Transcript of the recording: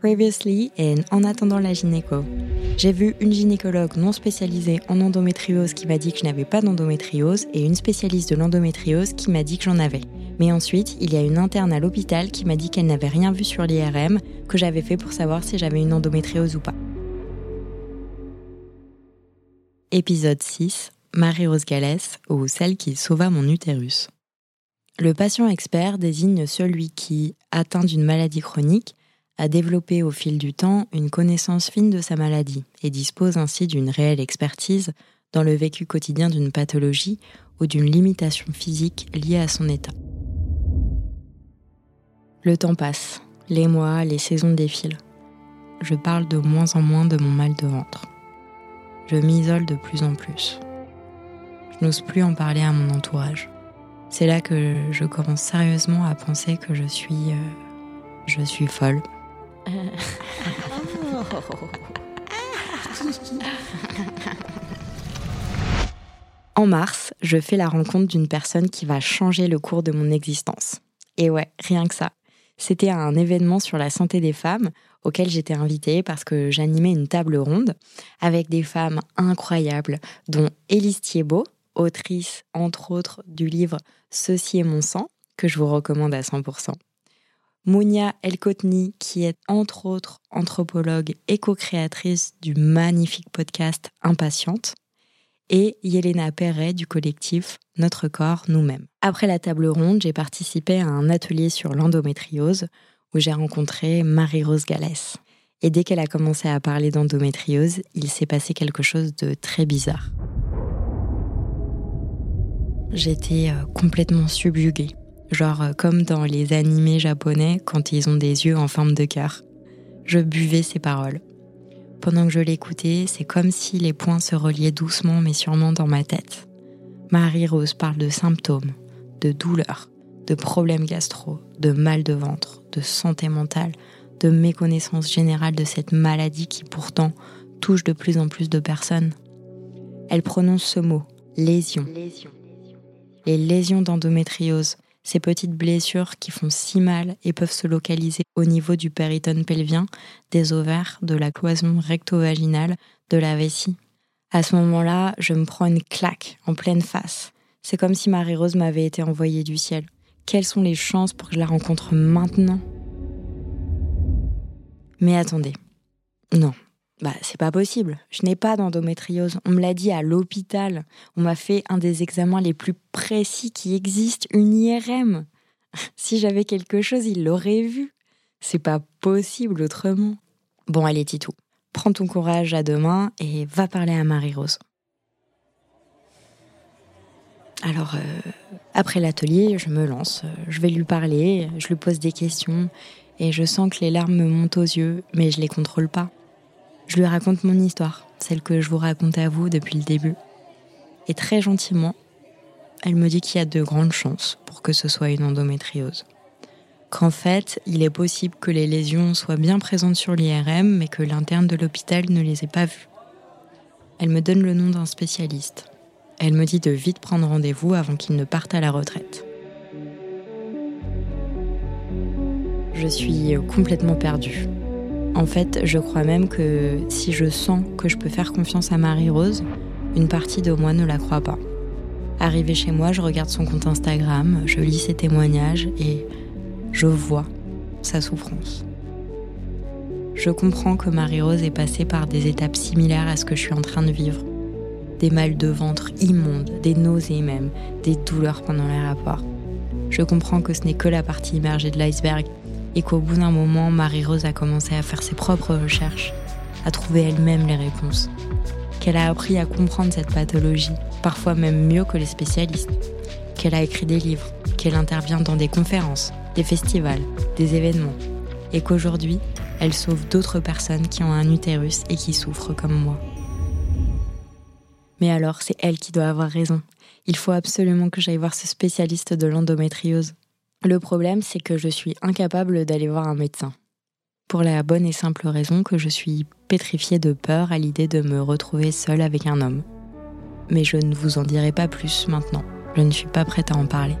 Previously in En attendant la gynéco. J'ai vu une gynécologue non spécialisée en endométriose qui m'a dit que je n'avais pas d'endométriose et une spécialiste de l'endométriose qui m'a dit que j'en avais. Mais ensuite, il y a une interne à l'hôpital qui m'a dit qu'elle n'avait rien vu sur l'IRM que j'avais fait pour savoir si j'avais une endométriose ou pas. Épisode 6 Marie-Rose Gallès ou celle qui sauva mon utérus. Le patient expert désigne celui qui, atteint d'une maladie chronique, a développé au fil du temps une connaissance fine de sa maladie et dispose ainsi d'une réelle expertise dans le vécu quotidien d'une pathologie ou d'une limitation physique liée à son état. Le temps passe, les mois, les saisons défilent. Je parle de moins en moins de mon mal de ventre. Je m'isole de plus en plus. Je n'ose plus en parler à mon entourage. C'est là que je commence sérieusement à penser que je suis... Euh, je suis folle. En mars, je fais la rencontre d'une personne qui va changer le cours de mon existence. Et ouais, rien que ça. C'était un événement sur la santé des femmes auquel j'étais invitée parce que j'animais une table ronde avec des femmes incroyables, dont Élise Thiebaud, autrice entre autres du livre Ceci est mon sang, que je vous recommande à 100%. Mounia Elkotni, qui est entre autres anthropologue et co-créatrice du magnifique podcast Impatiente, et Yelena Perret du collectif Notre corps, nous-mêmes. Après la table ronde, j'ai participé à un atelier sur l'endométriose où j'ai rencontré Marie-Rose Gallès. Et dès qu'elle a commencé à parler d'endométriose, il s'est passé quelque chose de très bizarre. J'étais euh, complètement subjuguée, genre euh, comme dans les animés japonais quand ils ont des yeux en forme de cœur. Je buvais ses paroles. Pendant que je l'écoutais, c'est comme si les points se reliaient doucement mais sûrement dans ma tête. Marie-Rose parle de symptômes, de douleurs, de problèmes gastro, de mal de ventre, de santé mentale, de méconnaissance générale de cette maladie qui pourtant touche de plus en plus de personnes. Elle prononce ce mot, lésion. Les lésions d'endométriose, ces petites blessures qui font si mal et peuvent se localiser au niveau du péritone pelvien, des ovaires, de la cloison recto-vaginale, de la vessie. À ce moment-là, je me prends une claque en pleine face. C'est comme si Marie-Rose m'avait été envoyée du ciel. Quelles sont les chances pour que je la rencontre maintenant? Mais attendez. Non, bah, c'est pas possible. Je n'ai pas d'endométriose. On me l'a dit à l'hôpital. On m'a fait un des examens les plus précis qui existent, une IRM. si j'avais quelque chose, il l'aurait vu. C'est pas possible autrement. Bon, allez, Titou. Prends ton courage à deux mains et va parler à Marie-Rose. Alors, euh, après l'atelier, je me lance. Je vais lui parler, je lui pose des questions et je sens que les larmes me montent aux yeux, mais je les contrôle pas. Je lui raconte mon histoire, celle que je vous raconte à vous depuis le début. Et très gentiment, elle me dit qu'il y a de grandes chances pour que ce soit une endométriose. Qu'en fait, il est possible que les lésions soient bien présentes sur l'IRM, mais que l'interne de l'hôpital ne les ait pas vues. Elle me donne le nom d'un spécialiste. Elle me dit de vite prendre rendez-vous avant qu'il ne parte à la retraite. Je suis complètement perdue. En fait, je crois même que si je sens que je peux faire confiance à Marie-Rose, une partie de moi ne la croit pas. Arrivé chez moi, je regarde son compte Instagram, je lis ses témoignages et je vois sa souffrance. Je comprends que Marie-Rose est passée par des étapes similaires à ce que je suis en train de vivre. Des mal de ventre immondes, des nausées même, des douleurs pendant les rapports. Je comprends que ce n'est que la partie immergée de l'iceberg et qu'au bout d'un moment, Marie-Rose a commencé à faire ses propres recherches, à trouver elle-même les réponses, qu'elle a appris à comprendre cette pathologie, parfois même mieux que les spécialistes, qu'elle a écrit des livres, qu'elle intervient dans des conférences, des festivals, des événements, et qu'aujourd'hui, elle sauve d'autres personnes qui ont un utérus et qui souffrent comme moi. Mais alors, c'est elle qui doit avoir raison. Il faut absolument que j'aille voir ce spécialiste de l'endométriose. Le problème, c'est que je suis incapable d'aller voir un médecin. Pour la bonne et simple raison que je suis pétrifiée de peur à l'idée de me retrouver seule avec un homme. Mais je ne vous en dirai pas plus maintenant. Je ne suis pas prête à en parler.